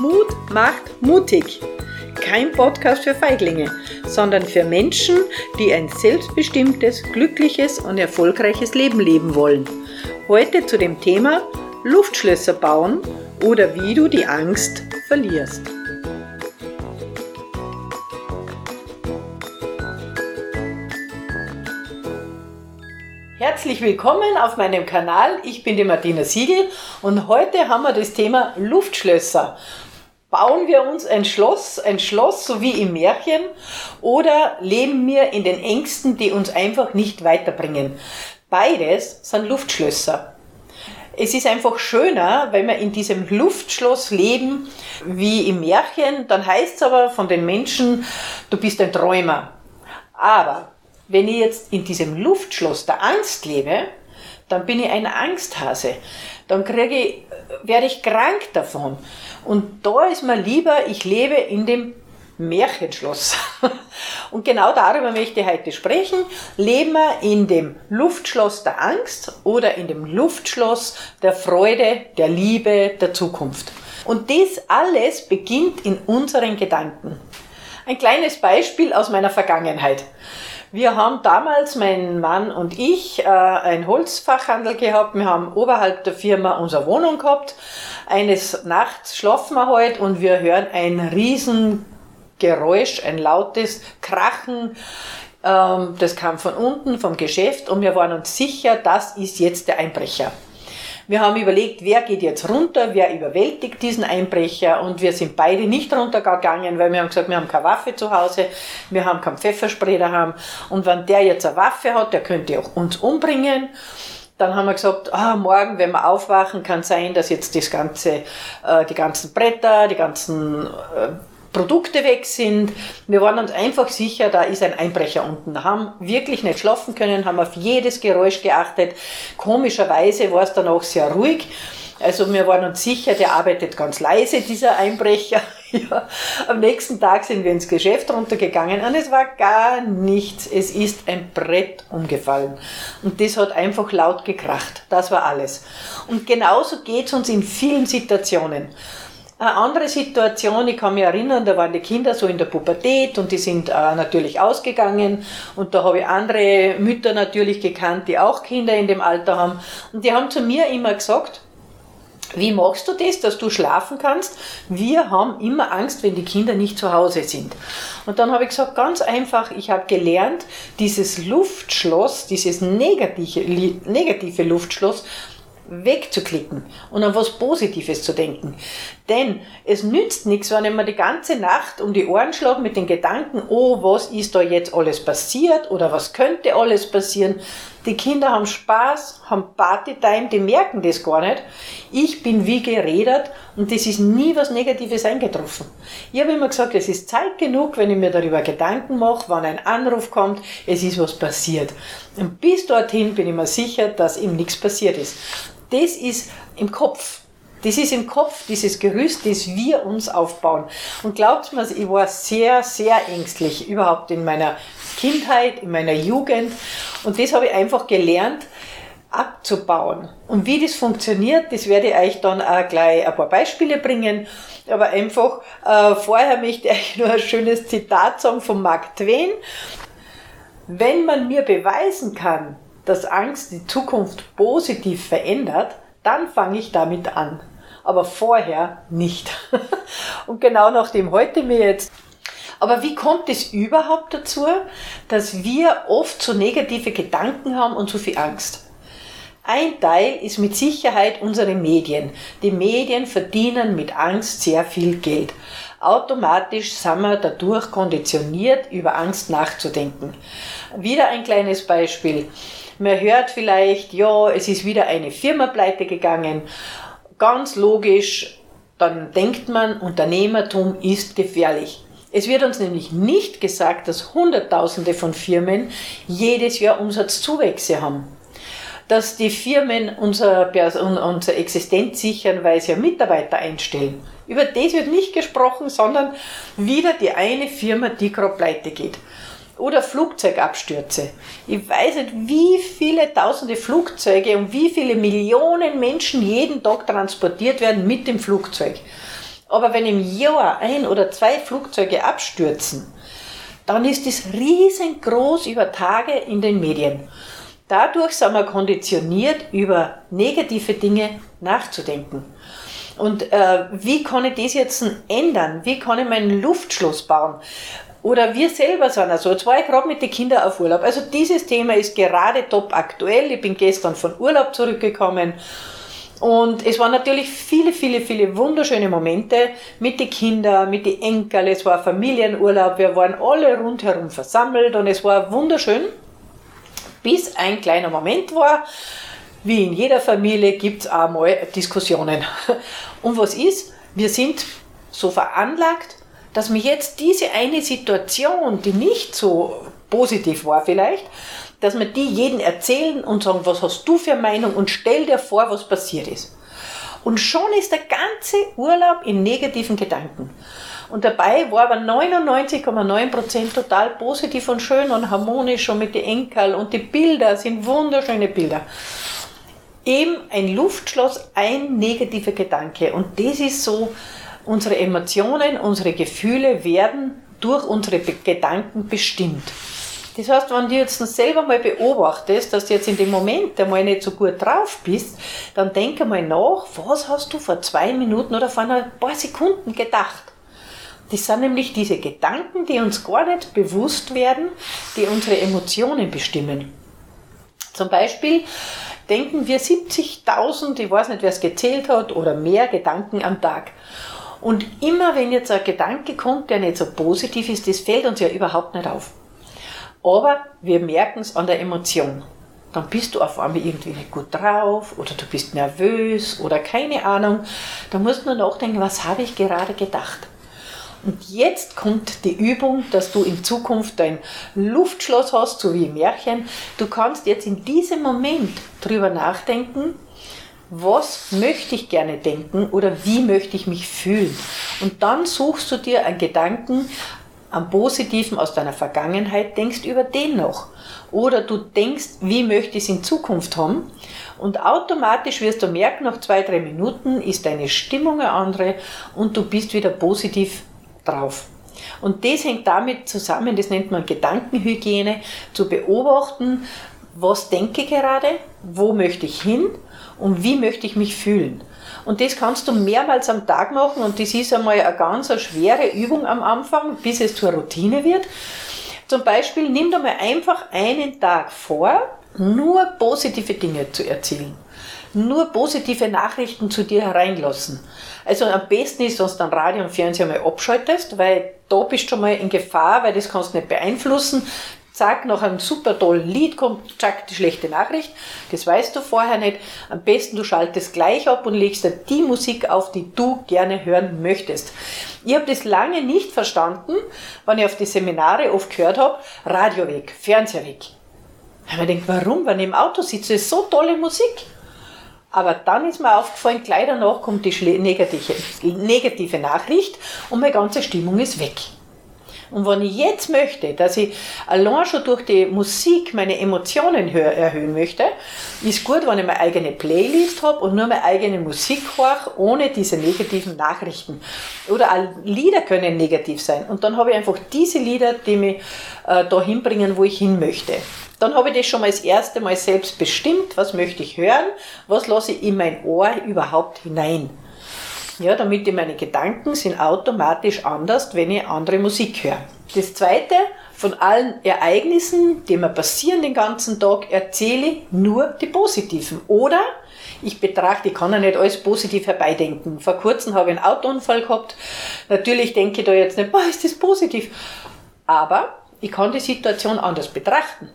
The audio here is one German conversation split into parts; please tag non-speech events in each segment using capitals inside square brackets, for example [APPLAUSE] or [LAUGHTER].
Mut macht mutig. Kein Podcast für Feiglinge, sondern für Menschen, die ein selbstbestimmtes, glückliches und erfolgreiches Leben leben wollen. Heute zu dem Thema Luftschlösser bauen oder wie du die Angst verlierst. Herzlich willkommen auf meinem Kanal. Ich bin die Martina Siegel und heute haben wir das Thema Luftschlösser. Bauen wir uns ein Schloss, ein Schloss so wie im Märchen oder leben wir in den Ängsten, die uns einfach nicht weiterbringen? Beides sind Luftschlösser. Es ist einfach schöner, wenn wir in diesem Luftschloss leben wie im Märchen. Dann heißt es aber von den Menschen, du bist ein Träumer. Aber wenn ich jetzt in diesem Luftschloss der Angst lebe, dann bin ich ein Angsthase. Dann kriege ich, werde ich krank davon. Und da ist mir lieber, ich lebe in dem Märchenschloss. [LAUGHS] Und genau darüber möchte ich heute sprechen. Leben wir in dem Luftschloss der Angst oder in dem Luftschloss der Freude, der Liebe, der Zukunft. Und das alles beginnt in unseren Gedanken. Ein kleines Beispiel aus meiner Vergangenheit. Wir haben damals, mein Mann und ich, äh, einen Holzfachhandel gehabt. Wir haben oberhalb der Firma unsere Wohnung gehabt. Eines Nachts schlafen wir heute halt und wir hören ein riesen Geräusch, ein lautes Krachen. Ähm, das kam von unten, vom Geschäft und wir waren uns sicher, das ist jetzt der Einbrecher. Wir haben überlegt, wer geht jetzt runter, wer überwältigt diesen Einbrecher und wir sind beide nicht runtergegangen, weil wir haben gesagt, wir haben keine Waffe zu Hause, wir haben kein Pfefferspray daheim und wenn der jetzt eine Waffe hat, der könnte auch uns umbringen. Dann haben wir gesagt, ah, morgen, wenn wir aufwachen, kann sein, dass jetzt das ganze, äh, die ganzen Bretter, die ganzen äh, Produkte weg sind. Wir waren uns einfach sicher, da ist ein Einbrecher unten. Haben wirklich nicht schlafen können, haben auf jedes Geräusch geachtet. Komischerweise war es dann auch sehr ruhig. Also wir waren uns sicher, der arbeitet ganz leise, dieser Einbrecher. [LAUGHS] Ja. Am nächsten Tag sind wir ins Geschäft runtergegangen und es war gar nichts. Es ist ein Brett umgefallen. Und das hat einfach laut gekracht. Das war alles. Und genauso geht es uns in vielen Situationen. Eine andere Situation, ich kann mich erinnern, da waren die Kinder so in der Pubertät und die sind äh, natürlich ausgegangen und da habe ich andere Mütter natürlich gekannt, die auch Kinder in dem Alter haben und die haben zu mir immer gesagt, wie machst du das, dass du schlafen kannst? Wir haben immer Angst, wenn die Kinder nicht zu Hause sind. Und dann habe ich gesagt, ganz einfach, ich habe gelernt, dieses Luftschloss, dieses negative, negative Luftschloss wegzuklicken und an was Positives zu denken. Denn es nützt nichts, wenn ich mir die ganze Nacht um die Ohren schlage mit den Gedanken, oh, was ist da jetzt alles passiert oder was könnte alles passieren. Die Kinder haben Spaß, haben Partytime, die merken das gar nicht. Ich bin wie geredet und es ist nie was Negatives eingetroffen. Ich habe immer gesagt, es ist Zeit genug, wenn ich mir darüber Gedanken mache, wann ein Anruf kommt, es ist was passiert. Und bis dorthin bin ich mir sicher, dass ihm nichts passiert ist das ist im Kopf. Das ist im Kopf, dieses Gerüst, das wir uns aufbauen. Und glaubt mir, ich war sehr, sehr ängstlich, überhaupt in meiner Kindheit, in meiner Jugend. Und das habe ich einfach gelernt, abzubauen. Und wie das funktioniert, das werde ich euch dann auch gleich ein paar Beispiele bringen. Aber einfach, äh, vorher möchte ich euch [LAUGHS] nur ein schönes Zitat sagen von Mark Twain. Wenn man mir beweisen kann, dass Angst die Zukunft positiv verändert, dann fange ich damit an. Aber vorher nicht. [LAUGHS] Und genau nach dem heute mir jetzt. Aber wie kommt es überhaupt dazu, dass wir oft so negative Gedanken haben und so viel Angst? Ein Teil ist mit Sicherheit unsere Medien. Die Medien verdienen mit Angst sehr viel Geld. Automatisch sind wir dadurch konditioniert, über Angst nachzudenken. Wieder ein kleines Beispiel. Man hört vielleicht, ja, es ist wieder eine Firma pleite gegangen. Ganz logisch, dann denkt man, Unternehmertum ist gefährlich. Es wird uns nämlich nicht gesagt, dass Hunderttausende von Firmen jedes Jahr Umsatzzuwächse haben. Dass die Firmen unsere, unsere Existenz sichern, weil sie ja Mitarbeiter einstellen. Über das wird nicht gesprochen, sondern wieder die eine Firma, die gerade pleite geht oder Flugzeugabstürze. Ich weiß nicht, wie viele tausende Flugzeuge und wie viele Millionen Menschen jeden Tag transportiert werden mit dem Flugzeug. Aber wenn im Jahr ein oder zwei Flugzeuge abstürzen, dann ist es riesengroß über Tage in den Medien. Dadurch sind wir konditioniert, über negative Dinge nachzudenken. Und äh, wie kann ich das jetzt ändern? Wie kann ich meinen Luftschloss bauen? Oder wir selber sind also, jetzt war ich gerade mit den Kindern auf Urlaub. Also dieses Thema ist gerade top aktuell. Ich bin gestern von Urlaub zurückgekommen. Und es waren natürlich viele, viele, viele wunderschöne Momente mit den Kindern, mit den Enkeln. Es war Familienurlaub. Wir waren alle rundherum versammelt und es war wunderschön. Bis ein kleiner Moment war, wie in jeder Familie gibt es auch mal Diskussionen. [LAUGHS] Und was ist? Wir sind so veranlagt, dass mir jetzt diese eine Situation, die nicht so positiv war vielleicht, dass wir die jedem erzählen und sagen, was hast du für Meinung und stell dir vor, was passiert ist. Und schon ist der ganze Urlaub in negativen Gedanken. Und dabei war aber 99,9% total positiv und schön und harmonisch und mit den Enkel und die Bilder sind wunderschöne Bilder eben ein Luftschloss, ein negativer Gedanke. Und das ist so, unsere Emotionen, unsere Gefühle werden durch unsere Gedanken bestimmt. Das heißt, wenn du jetzt selber mal beobachtest, dass du jetzt in dem Moment einmal nicht so gut drauf bist, dann denk einmal nach, was hast du vor zwei Minuten oder vor ein paar Sekunden gedacht? Das sind nämlich diese Gedanken, die uns gar nicht bewusst werden, die unsere Emotionen bestimmen. Zum Beispiel, denken wir 70.000, ich weiß nicht, wer es gezählt hat, oder mehr Gedanken am Tag. Und immer wenn jetzt ein Gedanke kommt, der nicht so positiv ist, das fällt uns ja überhaupt nicht auf. Aber wir merken es an der Emotion. Dann bist du auf einmal irgendwie nicht gut drauf oder du bist nervös oder keine Ahnung. Da musst du nur nachdenken, was habe ich gerade gedacht. Und jetzt kommt die Übung, dass du in Zukunft dein Luftschloss hast, so wie im Märchen. Du kannst jetzt in diesem Moment drüber nachdenken, was möchte ich gerne denken oder wie möchte ich mich fühlen. Und dann suchst du dir einen Gedanken am Positiven aus deiner Vergangenheit, denkst über den noch. Oder du denkst, wie möchte ich es in Zukunft haben. Und automatisch wirst du merken, nach zwei, drei Minuten ist deine Stimmung eine andere und du bist wieder positiv drauf. Und das hängt damit zusammen, das nennt man Gedankenhygiene, zu beobachten, was denke ich gerade, wo möchte ich hin und wie möchte ich mich fühlen. Und das kannst du mehrmals am Tag machen und das ist einmal eine ganz eine schwere Übung am Anfang, bis es zur Routine wird. Zum Beispiel nimm dir mal einfach einen Tag vor, nur positive Dinge zu erzählen nur positive Nachrichten zu dir hereinlassen. Also am besten ist, wenn du dann Radio und Fernseher mal abschaltest, weil da bist du schon mal in Gefahr, weil das kannst du nicht beeinflussen. Zack, nach einem super tollen Lied kommt zack die schlechte Nachricht. Das weißt du vorher nicht. Am besten du schaltest gleich ab und legst dir die Musik auf, die du gerne hören möchtest. Ich habe das lange nicht verstanden, wenn ich auf die Seminare oft gehört habe, Radio weg, Fernseher weg. Ich habe mir gedacht, warum? Wenn ich im Auto sitze, ist so tolle Musik. Aber dann ist mir aufgefallen, gleich danach kommt die negative Nachricht und meine ganze Stimmung ist weg. Und wenn ich jetzt möchte, dass ich allein schon durch die Musik meine Emotionen erhöhen möchte, ist gut, wenn ich meine eigene Playlist habe und nur meine eigene Musik höre, ohne diese negativen Nachrichten. Oder auch Lieder können negativ sein. Und dann habe ich einfach diese Lieder, die mich äh, dahin bringen, wo ich hin möchte. Dann habe ich das schon mal das erste Mal selbst bestimmt, was möchte ich hören, was lasse ich in mein Ohr überhaupt hinein. Ja, damit ich meine Gedanken sind automatisch anders, wenn ich andere Musik höre. Das zweite, von allen Ereignissen, die mir passieren den ganzen Tag, erzähle ich nur die positiven. Oder ich betrachte, ich kann ja nicht alles positiv herbeidenken. Vor kurzem habe ich einen Autounfall gehabt. Natürlich denke ich da jetzt nicht, boah, ist das positiv. Aber ich kann die Situation anders betrachten.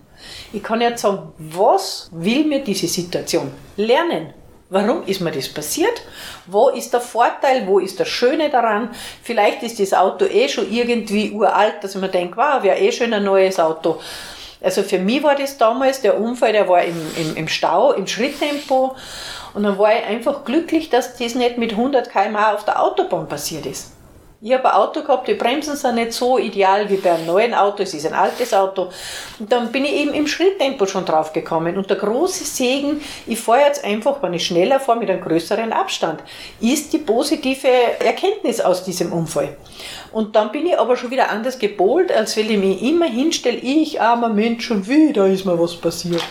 Ich kann jetzt sagen, was will mir diese Situation lernen? Warum ist mir das passiert? Wo ist der Vorteil? Wo ist das Schöne daran? Vielleicht ist das Auto eh schon irgendwie uralt, dass mir denke, wow, wäre eh schon ein neues Auto. Also für mich war das damals, der Unfall, der war im, im, im Stau, im Schritttempo. Und dann war ich einfach glücklich, dass das nicht mit 100 km auf der Autobahn passiert ist. Ich habe ein Auto gehabt, die Bremsen sind nicht so ideal wie bei einem neuen Auto, es ist ein altes Auto. Und dann bin ich eben im Schritttempo schon drauf gekommen. Und der große Segen, ich fahre jetzt einfach, wenn ich schneller fahre, mit einem größeren Abstand, ist die positive Erkenntnis aus diesem Unfall. Und dann bin ich aber schon wieder anders gepolt, als wenn ich mich immer hinstelle, ich armer Mensch, schon wieder ist mir was passiert.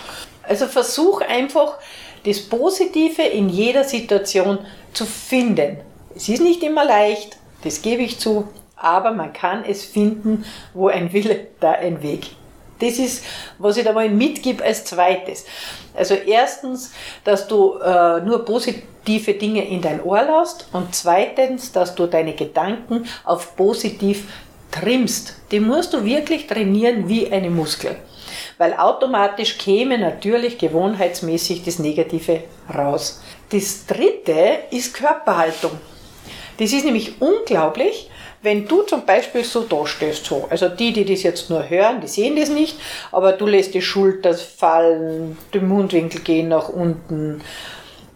Also versuch einfach, das Positive in jeder Situation zu finden. Es ist nicht immer leicht, das gebe ich zu, aber man kann es finden, wo ein Wille, da ein Weg. Das ist, was ich da mal mitgebe als zweites. Also erstens, dass du äh, nur positive Dinge in dein Ohr lässt und zweitens, dass du deine Gedanken auf positiv trimmst. Die musst du wirklich trainieren wie eine Muskel. Weil automatisch käme natürlich gewohnheitsmäßig das Negative raus. Das dritte ist Körperhaltung. Das ist nämlich unglaublich, wenn du zum Beispiel so dastehst, so. Also die, die das jetzt nur hören, die sehen das nicht, aber du lässt die Schulter fallen, die Mundwinkel gehen nach unten,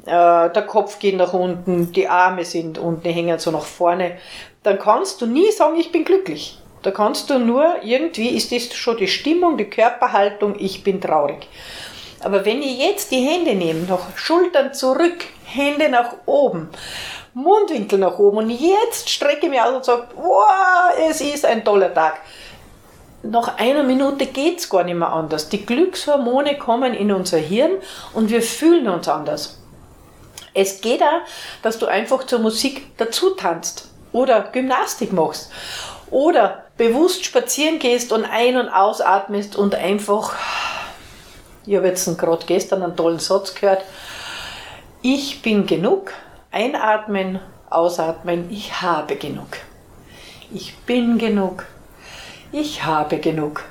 äh, der Kopf geht nach unten, die Arme sind unten, hängen so nach vorne, dann kannst du nie sagen, ich bin glücklich. Da kannst du nur, irgendwie ist das schon die Stimmung, die Körperhaltung, ich bin traurig. Aber wenn ich jetzt die Hände nehme, nach Schultern zurück, Hände nach oben, Mundwinkel nach oben und jetzt strecke ich mich aus und sage, wow, es ist ein toller Tag. Nach einer Minute geht es gar nicht mehr anders. Die Glückshormone kommen in unser Hirn und wir fühlen uns anders. Es geht auch, dass du einfach zur Musik dazu tanzt oder Gymnastik machst oder bewusst spazieren gehst und ein- und ausatmest und einfach, ich habe jetzt gerade gestern einen tollen Satz gehört, ich bin genug, Einatmen, ausatmen, ich habe genug. Ich bin genug. Ich habe genug.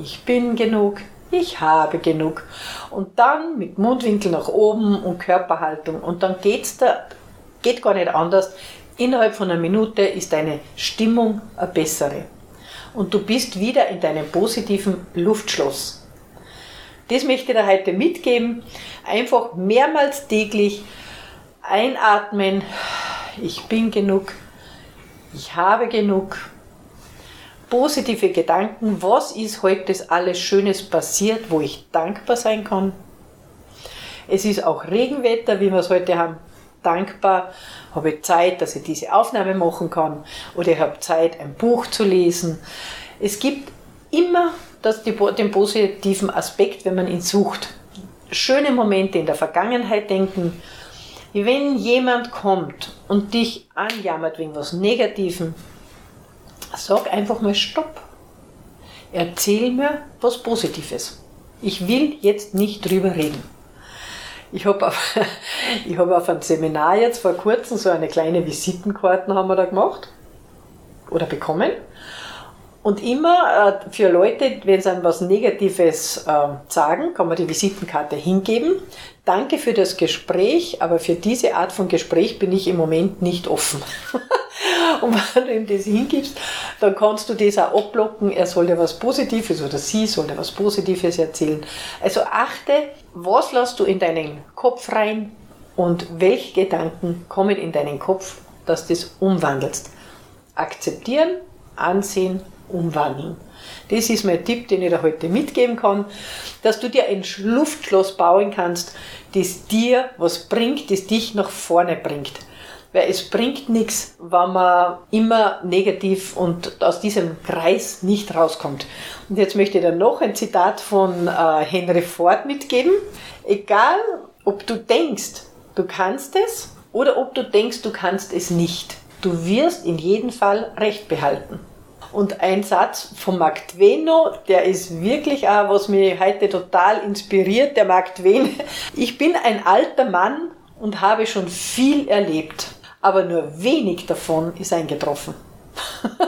Ich bin genug. Ich habe genug. Und dann mit Mundwinkel nach oben und Körperhaltung. Und dann geht's da, geht gar nicht anders. Innerhalb von einer Minute ist deine Stimmung eine bessere. Und du bist wieder in deinem positiven Luftschloss. Das möchte ich dir heute mitgeben. Einfach mehrmals täglich Einatmen, ich bin genug, ich habe genug. Positive Gedanken, was ist heute alles Schönes passiert, wo ich dankbar sein kann. Es ist auch Regenwetter, wie wir es heute haben. Dankbar habe ich Zeit, dass ich diese Aufnahme machen kann oder ich habe Zeit, ein Buch zu lesen. Es gibt immer das, den positiven Aspekt, wenn man ihn sucht. Schöne Momente in der Vergangenheit denken, wenn jemand kommt und dich anjammert wegen was Negativem, sag einfach mal Stopp. Erzähl mir was Positives. Ich will jetzt nicht drüber reden. Ich habe auf, [LAUGHS] hab auf einem Seminar jetzt vor kurzem so eine kleine Visitenkarten haben wir da gemacht oder bekommen. Und immer äh, für Leute, wenn sie einem was Negatives äh, sagen, kann man die Visitenkarte hingeben. Danke für das Gespräch, aber für diese Art von Gespräch bin ich im Moment nicht offen. [LAUGHS] Und wenn du ihm das hingibst, dann kannst du das auch abblocken. Er soll dir was Positives oder sie soll dir was Positives erzählen. Also achte, was lässt du in deinen Kopf rein und welche Gedanken kommen in deinen Kopf, dass du das umwandelst. Akzeptieren, ansehen, umwandeln. Das ist mein Tipp, den ich dir heute mitgeben kann, dass du dir ein Luftschloss bauen kannst, das dir was bringt, das dich nach vorne bringt. Weil es bringt nichts, wenn man immer negativ und aus diesem Kreis nicht rauskommt. Und jetzt möchte ich dir noch ein Zitat von äh, Henry Ford mitgeben. Egal, ob du denkst, du kannst es oder ob du denkst, du kannst es nicht. Du wirst in jedem Fall Recht behalten. Und ein Satz von Mark Twain noch, der ist wirklich auch, was mich heute total inspiriert, der Mark Twain. [LAUGHS] Ich bin ein alter Mann und habe schon viel erlebt, aber nur wenig davon ist eingetroffen. [LAUGHS]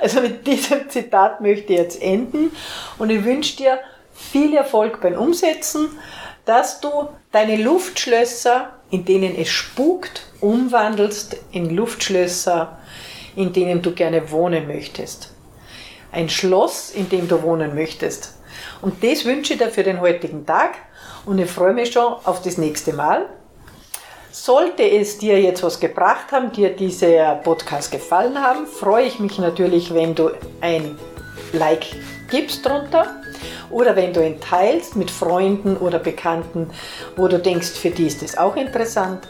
Also mit diesem Zitat möchte ich jetzt enden und ich wünsche dir viel Erfolg beim Umsetzen, dass du deine Luftschlösser, in denen es spukt, umwandelst in Luftschlösser, in denen du gerne wohnen möchtest. Ein Schloss, in dem du wohnen möchtest. Und das wünsche ich dir für den heutigen Tag und ich freue mich schon auf das nächste Mal. sollte es dir jetzt was gebracht haben, dir dieser Podcast gefallen haben, freue ich mich natürlich, wenn du ein Like gibst drunter oder wenn du ihn teilst mit Freunden oder Bekannten, wo du denkst, für die ist das auch interessant.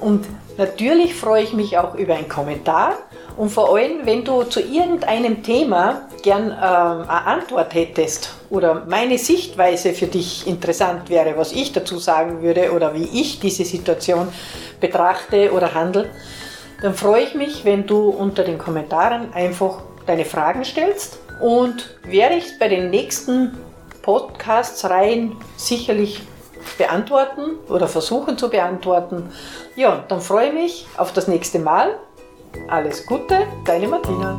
Und natürlich freue ich mich auch über einen Kommentar und vor allem, wenn du zu irgendeinem Thema gern äh, eine Antwort hättest oder meine Sichtweise für dich interessant wäre, was ich dazu sagen würde oder wie ich diese Situation betrachte oder handle, dann freue ich mich, wenn du unter den Kommentaren einfach deine Fragen stellst und werde ich bei den nächsten Podcasts-Reihen sicherlich beantworten oder versuchen zu beantworten. Ja, dann freue ich mich auf das nächste Mal. Alles Gute, deine Martina.